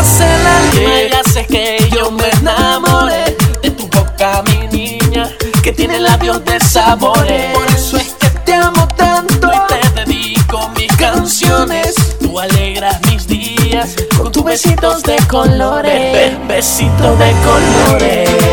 haces que yo me enamore de tu boca, mi niña, que tiene labios de sabores. Por eso es que te amo tanto y te dedico mis canciones. Tú alegras mis días con tus besitos de colores. besitos de colores.